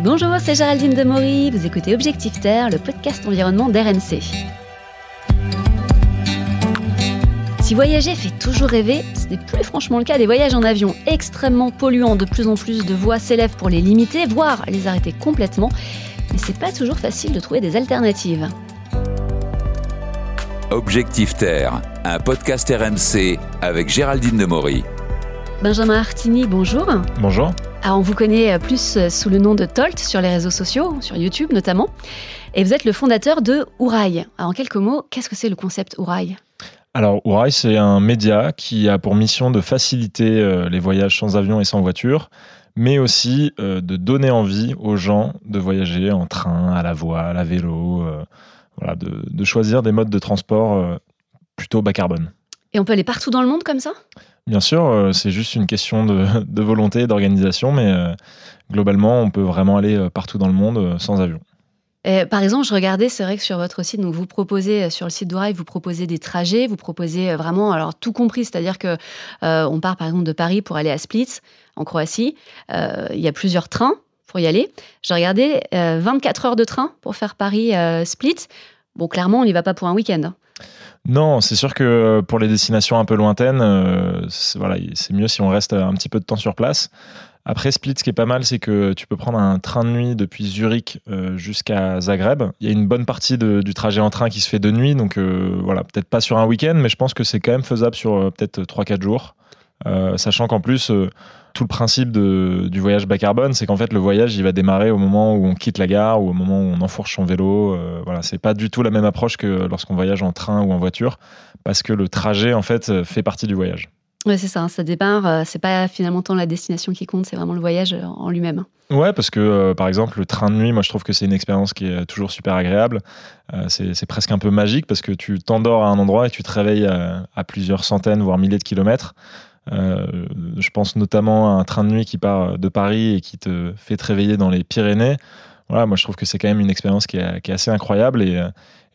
Bonjour, c'est Géraldine Demory, vous écoutez Objectif Terre, le podcast environnement d'RMC. Si voyager fait toujours rêver, ce n'est plus franchement le cas des voyages en avion extrêmement polluants. De plus en plus de voix s'élèvent pour les limiter, voire les arrêter complètement. Mais c'est pas toujours facile de trouver des alternatives. Objectif Terre, un podcast RMC avec Géraldine Demory. Benjamin Artini, bonjour. Bonjour. Alors, on vous connaît plus sous le nom de Tolt sur les réseaux sociaux, sur YouTube notamment. Et vous êtes le fondateur de Ourail. En quelques mots, qu'est-ce que c'est le concept Ourail alors, Ourail, c'est un média qui a pour mission de faciliter euh, les voyages sans avion et sans voiture, mais aussi euh, de donner envie aux gens de voyager en train, à la voile, à vélo, euh, voilà, de, choisir des modes de transport plutôt bas carbone. Et on peut aller partout dans le monde comme ça? Bien sûr, c'est juste une question de, de volonté d'organisation, mais globalement, on peut vraiment aller partout dans le monde sans avion par exemple, je regardais, c'est vrai que sur votre site, donc vous proposez euh, sur le site d'Ourail, vous proposez des trajets, vous proposez euh, vraiment, alors tout compris, c'est-à-dire que euh, on part par exemple de Paris pour aller à Split, en Croatie. il y a plusieurs trains pour y aller. J'ai regardé 24 heures de train pour faire Paris-Split. bon, clairement, on n'y va pas pour un week-end. Non, c'est sûr que pour les destinations un peu lointaines, voilà, c'est mieux si on reste un petit peu de temps sur place. Après, Split, ce qui est pas mal, c'est que tu peux prendre un train de nuit depuis Zurich euh, jusqu'à Zagreb. Il y a une bonne partie du trajet en train qui se fait de nuit, donc euh, voilà, peut-être pas sur un week-end, mais je pense que c'est quand même faisable sur euh, peut-être 3-4 jours. Sachant qu'en plus, tout le principe du voyage bas carbone, c'est qu'en fait, le voyage, il va démarrer au moment où on quitte la gare ou au moment où on enfourche son vélo. voilà, c'est pas du tout la même approche que lorsqu'on voyage en train ou en voiture, parce que le trajet, en fait, fait partie du voyage. Ouais, c'est ça, ça démarre. Euh, c'est pas finalement tant la destination qui compte, c'est vraiment le voyage euh, en lui-même. Ouais, parce que euh, par exemple, le train de nuit, moi je trouve que c'est une expérience qui est toujours super agréable. c'est presque un peu magique parce que tu t'endors à un endroit et tu te réveilles à, plusieurs centaines, voire milliers de kilomètres. Je pense notamment à un train de nuit qui part de Paris et qui te fait te réveiller dans les Pyrénées. Voilà, moi je trouve que c'est quand même une expérience qui est, qui est assez incroyable et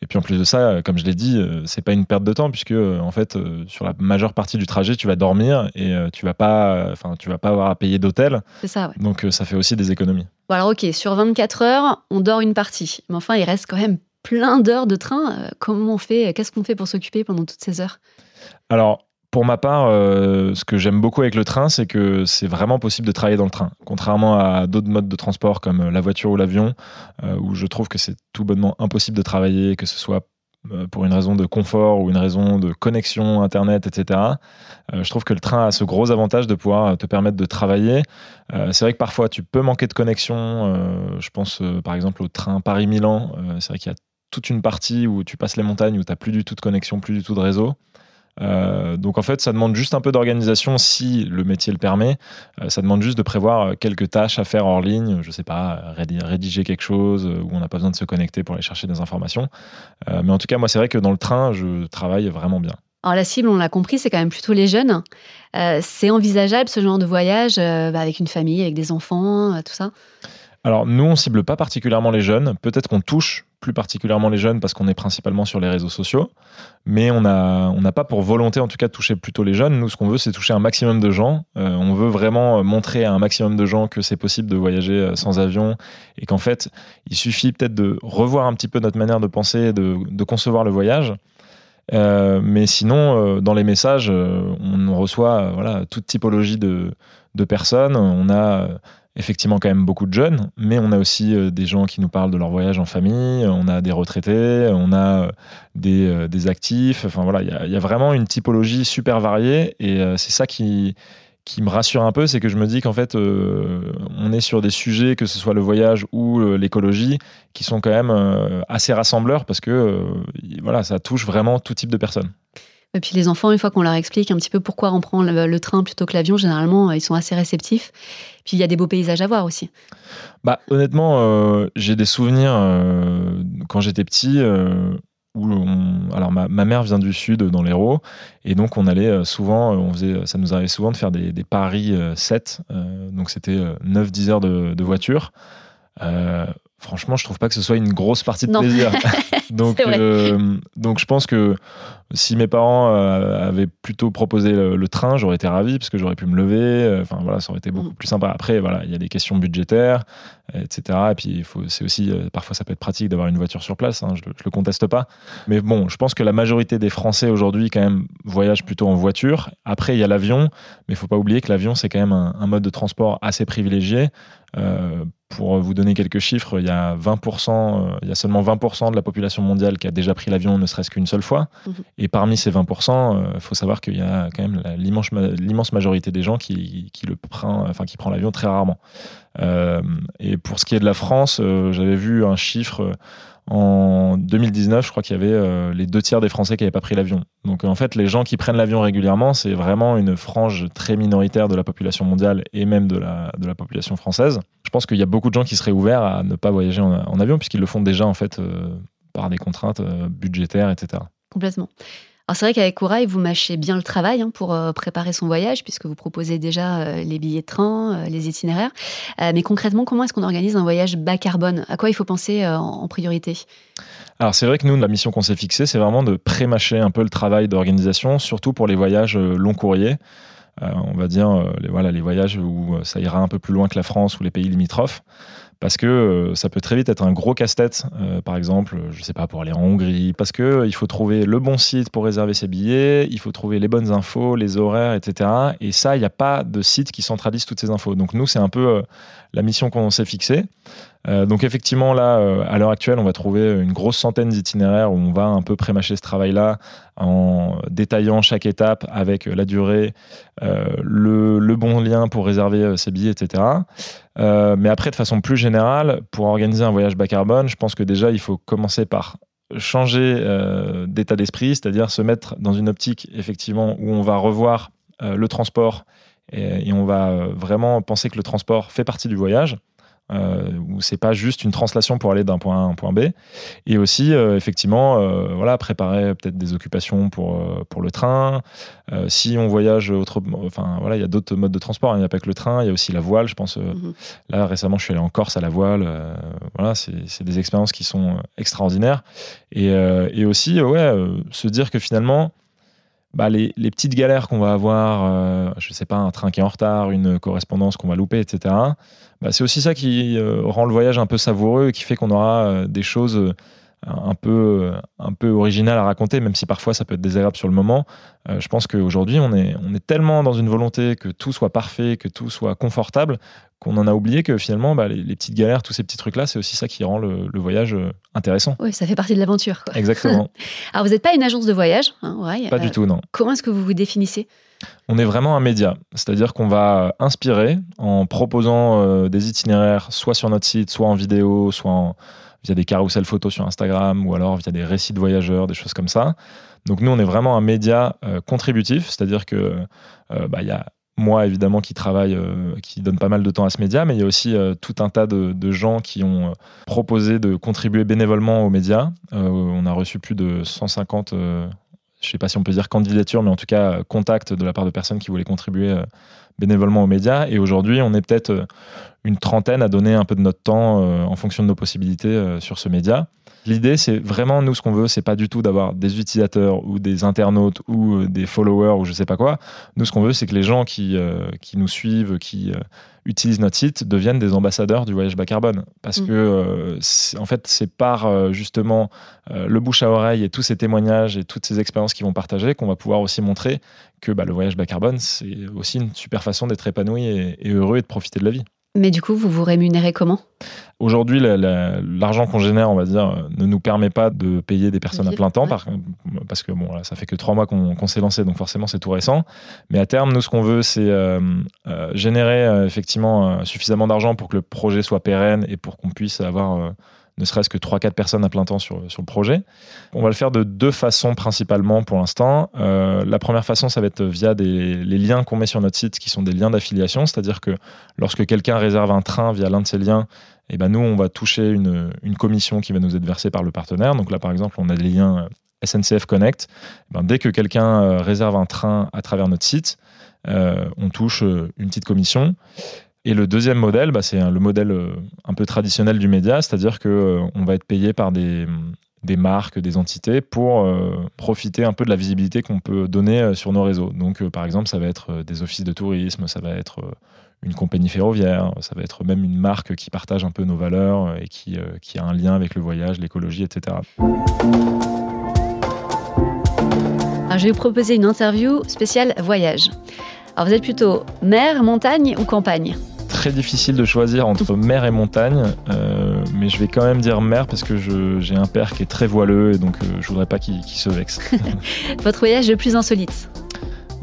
et puis en plus de ça, comme je l'ai dit, euh, c'est pas une perte de temps puisque euh, en fait euh, sur la majeure partie du trajet, tu vas dormir et tu vas pas, enfin tu vas pas avoir à payer d'hôtel. C'est ça. Ouais. Donc ça fait aussi des économies. Bon alors ok, sur 24 heures, on dort une partie, mais enfin il reste quand même plein d'heures de train. Comment on fait Qu'est-ce qu'on fait pour s'occuper pendant toutes ces heures? Alors pour ma part, euh, ce que j'aime beaucoup avec le train, c'est que c'est vraiment possible de travailler dans le train. Contrairement à d'autres modes de transport comme la voiture ou l'avion, euh, où je trouve que c'est tout bonnement impossible de travailler, que ce soit euh, pour une raison de confort ou une raison de connexion Internet, etc. je trouve que le train a ce gros avantage de pouvoir te permettre de travailler. c'est vrai que parfois tu peux manquer de connexion. je pense par exemple au train Paris-Milan. c'est vrai qu'il y a toute une partie où tu passes les montagnes où tu n'as plus du tout de connexion, plus du tout de réseau. Euh, donc en fait, ça demande juste un peu d'organisation si le métier le permet. Euh, ça demande juste de prévoir quelques tâches à faire hors ligne. Je sais pas, rédiger quelque chose où on n'a pas besoin de se connecter pour aller chercher des informations. Euh, mais en tout cas, moi, c'est vrai que dans le train, je travaille vraiment bien. Alors la cible, on l'a compris, c'est quand même plutôt les jeunes. c'est envisageable ce genre de voyage bah, avec une famille, avec des enfants, tout ça? Alors nous, on cible pas particulièrement les jeunes. Peut-être qu'on touche plus particulièrement les jeunes parce qu'on est principalement sur les réseaux sociaux, mais on n'a on pas pour volonté en tout cas de toucher plutôt les jeunes. Nous, ce qu'on veut, c'est toucher un maximum de gens. Euh, on veut vraiment montrer à un maximum de gens que c'est possible de voyager euh, sans avion et qu'en fait, il suffit peut-être de revoir un petit peu notre manière de penser, de, de concevoir le voyage. Euh, mais sinon, dans les messages, on reçoit voilà, toute typologie de, personnes. On a effectivement quand même beaucoup de jeunes, mais on a aussi euh, des gens qui nous parlent de leur voyage en famille, on a des retraités, on a euh, des, euh, des actifs. Enfin voilà, il y, a vraiment une typologie super variée et c'est ça qui, qui me rassure un peu, c'est que je me dis qu'en fait, on est sur des sujets, que ce soit le voyage ou l'écologie, qui sont quand même assez rassembleurs parce que voilà, ça touche vraiment tout type de personnes. Et puis les enfants, une fois qu'on leur explique un petit peu pourquoi on prend le, train plutôt que l'avion, généralement, ils sont assez réceptifs. Puis il y a des beaux paysages à voir aussi. Bah, honnêtement, euh, j'ai des souvenirs euh, quand j'étais petit. Euh, alors ma, mère vient du sud dans l'Hérault et donc on allait souvent on faisait ça nous arrivait souvent de faire des, paris 7 donc c'était 9 10 heures de voiture Euh, franchement, je trouve pas que ce soit une grosse partie de Non. plaisir. donc, euh, donc, je pense que si mes parents euh, avaient plutôt proposé le, le train, j'aurais été ravi parce que j'aurais pu me lever. Enfin voilà, ça aurait été beaucoup Mm. plus sympa. Après, voilà, il y a des questions budgétaires, etc. Et puis, c'est aussi euh, parfois ça peut être pratique d'avoir une voiture sur place. hein, je, le- je le conteste pas. Mais bon, je pense que la majorité des Français aujourd'hui quand même voyagent plutôt en voiture. Après, il y a l'avion, mais il faut pas oublier que l'avion c'est quand même un, un mode de transport assez privilégié. Euh, pour vous donner quelques chiffres, il y a 20%, euh, il y a seulement 20% de la population mondiale qui a déjà pris l'avion ne serait-ce qu'une seule fois. Mhm. Et parmi ces 20%, il faut savoir qu'il y a quand même l'immense ma- l'immense majorité des gens qui, qui le prend, enfin qui prend l'avion très rarement. Euh, et pour ce qui est de la France, euh, j'avais vu un chiffre euh, en 2019, je crois qu'il y avait euh, les deux tiers des Français qui n'avaient pas pris l'avion. Donc en fait, les gens qui prennent l'avion régulièrement, c'est vraiment une frange très minoritaire de la population mondiale et même de la, population française. Je pense qu'il y a beaucoup de gens qui seraient ouverts à ne pas voyager en, avion puisqu'ils le font déjà en fait euh, par des contraintes euh, budgétaires, etc. Complètement. Alors c'est vrai qu'avec Corail, vous mâchez bien le travail hein, pour euh, préparer son voyage, puisque vous proposez déjà euh, les billets de train, euh, les itinéraires. Mais concrètement, comment est-ce qu'on organise un voyage bas carbone? À quoi il faut penser en priorité? Alors c'est vrai que nous, la mission qu'on s'est fixée, c'est vraiment de pré-mâcher un peu le travail d'organisation, surtout pour les voyages long courriers. Euh, on va dire les, voilà, les voyages où ça ira un peu plus loin que la France ou les pays limitrophes. Parce que euh, ça peut très vite être un gros casse-tête, euh, par exemple, je sais pas, pour aller en Hongrie, parce que euh, faut trouver le bon site pour réserver ses billets, il faut trouver les bonnes infos, les horaires, etc. Et ça, il n'y a pas de site qui centralise toutes ces infos. Donc nous, c'est un peu la mission qu'on s'est fixée. Euh, donc effectivement, là, euh, à l'heure actuelle, on va trouver une grosse centaine d'itinéraires où on va un peu prémâcher ce travail-là en détaillant chaque étape avec la durée, euh, le, bon lien pour réserver euh, ses billets, etc. Euh, mais après, de façon plus générale, pour organiser un voyage bas carbone, je pense que déjà, il faut commencer par changer euh, d'état d'esprit, c'est-à-dire se mettre dans une optique, effectivement, où on va revoir euh, le transport et, on va euh, vraiment penser que le transport fait partie du voyage. Euh, où c'est pas juste une translation pour aller d'un point A à un point B et aussi euh, effectivement euh, voilà préparer peut-être des occupations pour euh, pour le train si on voyage autre enfin voilà il y a d'autres modes de transport hein. il n'y a pas que le train il y a aussi la voile je pense Mhm. Là, récemment, je suis allé en Corse à la voile. voilà, c'est des expériences qui sont extraordinaires. Et, et aussi, ouais, se dire que finalement, bah, les, petites galères qu'on va avoir, euh, je sais pas, un train qui est en retard, une correspondance qu'on va louper, etc. Bah, c'est aussi ça qui euh, rend le voyage un peu savoureux et qui fait qu'on aura euh, des choses un peu, euh, un peu originales à raconter, même si parfois ça peut être désagréable sur le moment. Euh, je pense qu'aujourd'hui, on est, on est tellement dans une volonté que tout soit parfait, que tout soit confortable, qu'on en a oublié que finalement, bah, les, les petites galères, tous ces petits trucs-là, c'est aussi ça qui rend le, le voyage euh, intéressant. Oui, ça fait partie de l'aventure. Exactement. Alors vous n'êtes pas une agence de voyage, hein, ouais, Pas euh, du tout, non. Comment est-ce que vous vous définissez? On est vraiment un média, c'est-à-dire qu'on va inspirer en proposant euh, des itinéraires, soit sur notre site, soit en vidéo, soit en- via des carousels photos sur Instagram, ou alors via des récits de voyageurs, des choses comme ça. Donc nous, on est vraiment un média euh, contributif, c'est-à-dire que euh, bah, il y a moi évidemment qui travaille, euh, qui donne pas mal de temps à ce média, mais il y a aussi tout un tas de, gens qui ont proposé de contribuer bénévolement aux médias. On a reçu plus de 150 euh, je sais pas si on peut dire candidature, mais en tout cas euh, contact de la part de personnes qui voulaient contribuer bénévolement aux médias. Et aujourd'hui, on est peut-être une trentaine à donner un peu de notre temps euh, en fonction de nos possibilités euh, sur ce média. L'idée, c'est vraiment, nous, ce qu'on veut, c'est pas du tout d'avoir des utilisateurs ou des internautes ou euh, des followers ou je sais pas quoi. Nous, ce qu'on veut, c'est que les gens qui, euh, qui nous suivent, qui utilisent notre site, deviennent des ambassadeurs du voyage bas carbone. Parce Mm. que, en fait, c'est par justement le bouche à oreille et tous ces témoignages et toutes ces expériences qu'ils vont partager qu'on va pouvoir aussi montrer que bah, le voyage bas carbone, c'est aussi une super façon d'être épanoui et, et heureux et de profiter de la vie. Mais du coup, vous vous rémunérez comment? Aujourd'hui, la- la- l'argent qu'on génère, on va dire, euh, ne nous permet pas de payer des personnes à plein temps, ouais. par- parce que bon, là, ça fait que trois mois qu'on s'est lancé, donc forcément c'est tout récent. Mais à terme, nous, ce qu'on veut, c'est euh, euh, générer euh, effectivement suffisamment d'argent pour que le projet soit pérenne et pour qu'on puisse avoir ne serait-ce que 3-4 personnes à plein temps sur, sur le projet. On va le faire de deux façons principalement pour l'instant. Euh, la première façon, ça va être via les liens qu'on met sur notre site, qui sont des liens d'affiliation, c'est-à-dire que lorsque quelqu'un réserve un train via l'un de ces liens, eh ben nous, on va toucher une, une commission qui va nous être versée par le partenaire. Donc là, par exemple, on a des liens euh, SNCF Connect. Eh ben, dès que quelqu'un euh, réserve un train à travers notre site, on touche une petite commission. Et le deuxième modèle, bah, c'est le modèle euh, un peu traditionnel du média, c'est-à-dire que euh, va être payé par des, marques, des entités pour euh, profiter un peu de la visibilité qu'on peut donner sur nos réseaux. Donc, par exemple, ça va être des offices de tourisme, ça va être une compagnie ferroviaire, ça va être même une marque qui partage un peu nos valeurs et qui, a un lien avec le voyage, l'écologie, etc. Je vais vous proposer une interview spéciale voyage. Alors vous êtes plutôt mer, montagne ou campagne? Très difficile de choisir entre mer et montagne, euh, mais je vais quand même dire mer parce que j'ai un père qui est très voileux et donc euh, je voudrais pas qu'il se vexe. Votre voyage le plus insolite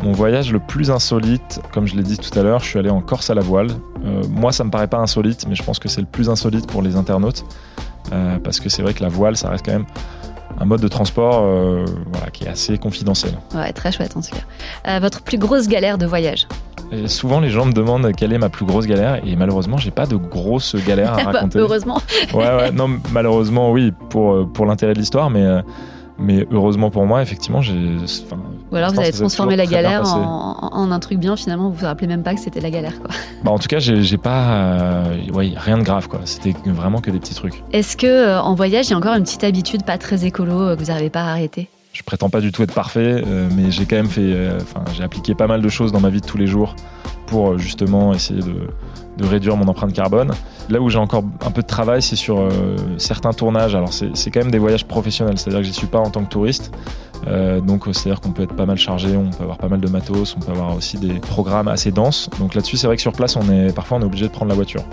mon voyage le plus insolite, comme je l'ai dit tout à l'heure, je suis allé en Corse à la voile. Euh, moi, ça me paraît pas insolite, mais je pense que c'est le plus insolite pour les internautes, parce que c'est vrai que la voile, ça reste quand même un mode de transport euh, voilà, qui est assez confidentiel. Ouais, très chouette en tout cas. Votre plus grosse galère de voyage et souvent, les gens me demandent quelle est ma plus grosse galère, et malheureusement, j'ai pas de grosse galère à bah, raconter. heureusement. ouais, ouais, non, malheureusement, oui, pour, euh, pour l'intérêt de l'histoire, mais mais heureusement pour moi, effectivement, j'ai. Ou alors vous avez transformé la galère en, un truc bien, finalement, vous vous rappelez même pas que c'était la galère. Quoi. Bah, en tout cas, j'ai pas. Euh, rien de grave, quoi. C'était vraiment que des petits trucs. Est-ce que euh, en voyage, il y a encore une petite habitude pas très écolo euh, que vous n'arrivez pas à arrêter Je prétends pas du tout être parfait, mais j'ai quand même fait. Enfin, j'ai appliqué pas mal de choses dans ma vie de tous les jours pour justement essayer de, réduire mon empreinte carbone. Là où j'ai encore un peu de travail, c'est sur euh, certains tournages. Alors c'est quand même des voyages professionnels, c'est-à-dire que j'y suis pas en tant que touriste. Euh, donc c'est-à-dire qu'on peut être pas mal chargé, on peut avoir pas mal de matos, on peut avoir aussi des programmes assez denses. Donc là-dessus, c'est vrai que sur place, on est parfois on est obligé de prendre la voiture.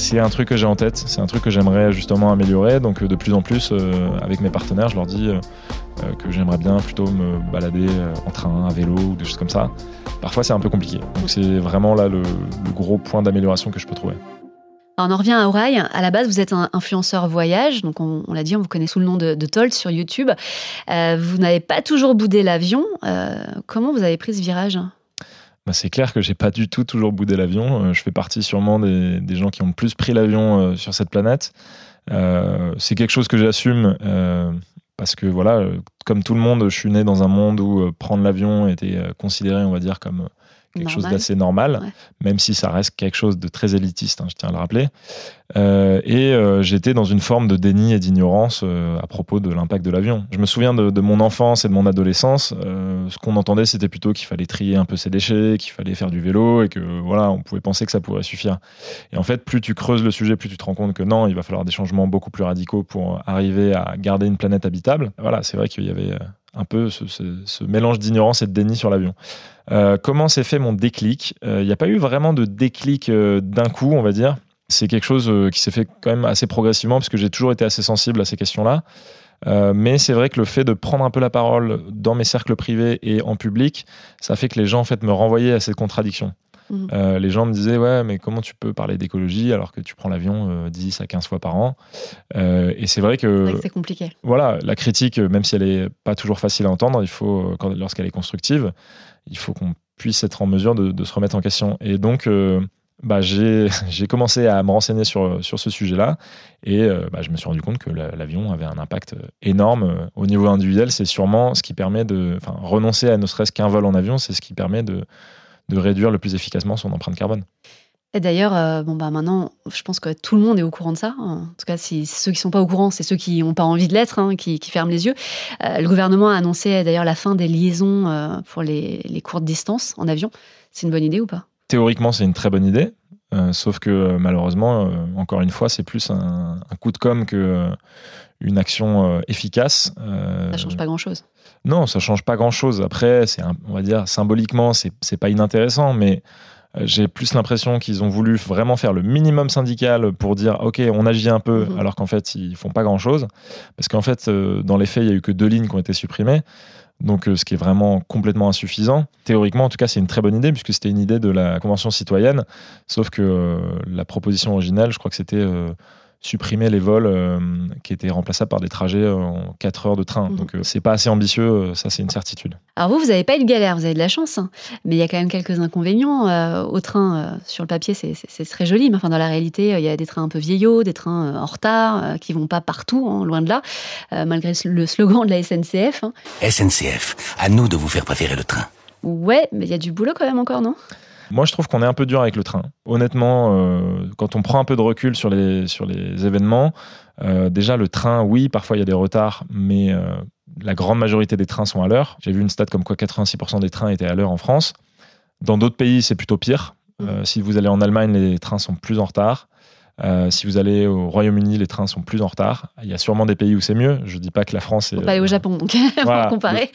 C'est un truc que j'ai en tête, c'est un truc que j'aimerais justement améliorer. Donc de plus en plus, euh, avec mes partenaires, je leur dis que j'aimerais bien plutôt me balader en train, à vélo ou des choses comme ça. Parfois, c'est un peu compliqué. C'est vraiment là le, gros point d'amélioration que je peux trouver on en revient à Aurail. À la base, vous êtes un influenceur voyage, donc on, l'a dit, on vous connaît sous le nom de, de Tolt sur YouTube. Euh, vous n'avez pas toujours boudé l'avion. Euh, comment vous avez pris ce virage? Bah, c'est clair que j'ai pas du tout toujours boudé l'avion. Euh, je fais partie sûrement des, gens qui ont le plus pris l'avion sur cette planète. c'est quelque chose que j'assume parce que voilà, comme tout le monde, je suis né dans un monde où prendre l'avion était considéré, on va dire, comme quelque chose d'assez normal, même si ça reste quelque chose de très élitiste, hein, je tiens à le rappeler. Euh, et euh, j'étais dans une forme de déni et d'ignorance euh, à propos de l'impact de l'avion. Je me souviens de, mon enfance et de mon adolescence. ce qu'on entendait, c'était plutôt qu'il fallait trier un peu ses déchets, qu'il fallait faire du vélo et que voilà, on pouvait penser que ça pourrait suffire. Et en fait, plus tu creuses le sujet, plus tu te rends compte que non, il va falloir des changements beaucoup plus radicaux pour arriver à garder une planète habitable. Voilà, c'est vrai qu'il y avait un peu ce, mélange d'ignorance et de déni sur l'avion. Euh, comment s'est fait mon déclic? Il n'y a pas eu vraiment de déclic d'un coup, on va dire c'est quelque chose euh, qui s'est fait quand même assez progressivement parce que j'ai toujours été assez sensible à ces questions-là. Euh, mais c'est vrai que le fait de prendre un peu la parole dans mes cercles privés et en public, ça fait que les gens en fait me renvoyaient à cette contradiction. Mmh. Euh, les gens me disaient ouais mais comment tu peux parler d'écologie alors que tu prends l'avion 10 à 15 fois par an? Et c'est vrai que c'est compliqué voilà la critique même si elle est pas toujours facile à entendre il faut lorsqu'elle est constructive il faut qu'on puisse être en mesure de, de, se remettre en question et donc bah, j'ai commencé à me renseigner sur, sur ce sujet-là et euh, bah, je me suis rendu compte que l'avion avait un impact énorme. Au niveau individuel, c'est sûrement ce qui permet de renoncer à ne serait-ce qu'un vol en avion, c'est ce qui permet de, de réduire le plus efficacement son empreinte carbone. Et d'ailleurs, euh, bon bah maintenant, je pense que tout le monde est au courant de ça. En tout cas, si ceux qui sont pas au courant, c'est ceux qui n'ont pas envie de l'être, hein, qui, qui, ferment les yeux. Euh, le gouvernement a annoncé d'ailleurs la fin des liaisons pour les, les courtes distances en avion. C'est une bonne idée ou pas? Théoriquement, c'est une très bonne idée. Euh, sauf que euh, malheureusement, euh, encore une fois, c'est plus un, coup de com que une action efficace. ça change pas grand-chose. Non, ça change pas grand-chose. Après, c'est on va dire symboliquement, c'est pas inintéressant, mais j'ai plus l'impression qu'ils ont voulu vraiment faire le minimum syndical pour dire ok, on agit un peu, mhm. alors qu'en fait ils font pas grand-chose, parce qu'en fait dans les faits il y a eu que deux lignes qui ont été supprimées donc euh, ce qui est vraiment complètement insuffisant. Théoriquement, en tout cas, c'est une très bonne idée, puisque c'était une idée de la Convention citoyenne, sauf que euh, la proposition originale, je crois que c'était euh, supprimer les vols euh, qui étaient remplaçables par des trajets en 4 heures de train. Mhm. Donc euh, c'est pas assez ambitieux, euh, ça c'est une certitude. Alors vous, vous n'avez pas eu de galère, vous avez de la chance, hein. mais il y a quand même quelques inconvénients. au train, sur le papier, c'est très joli, mais enfin dans la réalité, il y a des trains un peu vieillots, des trains en retard, qui vont pas partout, hein, loin de là, malgré le slogan de la SNCF. Hein. SNCF, à nous de vous faire préférer le train. Ouais, mais il y a du boulot quand même encore, non? Moi, je trouve qu'on est un peu dur avec le train. Honnêtement, euh, quand on prend un peu de recul sur les, sur les événements, euh, déjà le train, oui, parfois il y a des retards, mais euh, la grande majorité des trains sont à l'heure. J'ai vu une stat comme quoi 86% des trains étaient à l'heure en France. Dans d'autres pays, c'est plutôt pire. Euh, si vous allez en Allemagne, les trains sont plus en retard. Euh, si vous allez au Royaume-Uni, les trains sont plus en retard. Il y a sûrement des pays où c'est mieux. Je dis pas que la France est. On va aller au Japon, donc Voilà. pour comparer.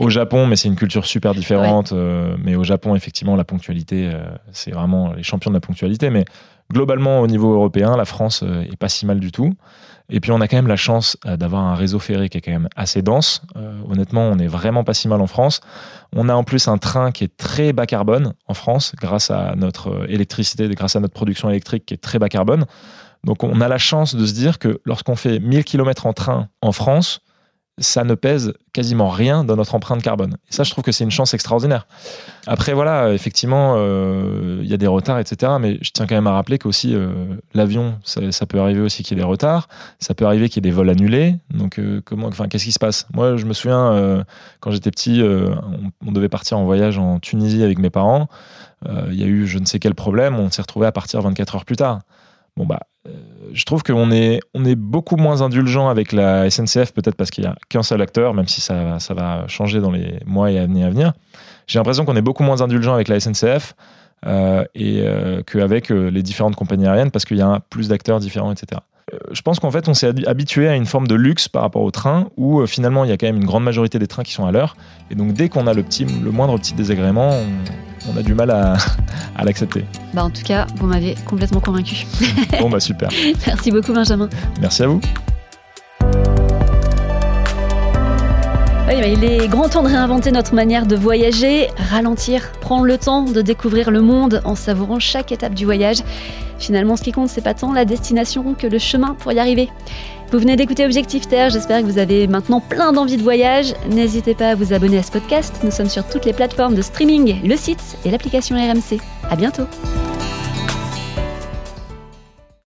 au Japon, mais c'est une culture super différente. euh, mais au Japon, effectivement, la ponctualité, euh, c'est vraiment les champions de la ponctualité. Mais globalement, au niveau européen, la France euh, est pas si mal du tout. Et puis, on a quand même la chance euh, d'avoir un réseau ferré qui est quand même assez dense. Euh, honnêtement, on n'est vraiment pas si mal en France. On a en plus un train qui est très bas carbone en France, grâce à notre euh, électricité, grâce à notre production électrique qui est très bas carbone. Donc, on a la chance de se dire que lorsqu'on fait 1000 km en train en France, ça ne pèse quasiment rien dans notre empreinte carbone. Et ça, je trouve que c'est une chance extraordinaire. Après, voilà, effectivement, euh, il y a des retards, etc. Mais je tiens quand même à rappeler qu'aussi, euh, l'avion, ça, peut arriver aussi qu'il y ait des retards. Ça peut arriver qu'il y ait des vols annulés. Donc, euh, comment, enfin, qu'est-ce qui se passe? Moi, je me souviens, euh, quand j'étais petit, euh, on, on devait partir en voyage en Tunisie avec mes parents. Euh, Il y a eu je ne sais quel problème. On s'est retrouvé à partir 24 heures plus tard. Bon, bah, euh, je trouve qu'on est, on est beaucoup moins indulgent avec la SNCF, peut-être parce qu'il n'y a qu'un seul acteur, même si ça, ça va changer dans les mois et années à venir. J'ai l'impression qu'on est beaucoup moins indulgent avec la SNCF euh, et euh, qu'avec euh, les différentes compagnies aériennes parce qu'il y a plus d'acteurs différents, etc. Euh, Je pense qu'en fait, on s'est habi- habitué à une forme de luxe par rapport au train où euh, finalement il y a quand même une grande majorité des trains qui sont à l'heure. Et donc, dès qu'on a le, petit, le moindre petit désagrément, on, on a du mal à, à l'accepter. Bah, en tout cas, vous m'avez complètement convaincu. Bon, bah super. Merci beaucoup, Benjamin. Merci à vous. Il est grand temps de réinventer notre manière de voyager, ralentir, prendre le temps de découvrir le monde en savourant chaque étape du voyage. Finalement, ce qui compte, c'est pas tant la destination que le chemin pour y arriver. Vous venez d'écouter Objectif Terre, j'espère que vous avez maintenant plein d'envie de voyage. N'hésitez pas à vous abonner à ce podcast, nous sommes sur toutes les plateformes de streaming, le site et l'application RMC. À bientôt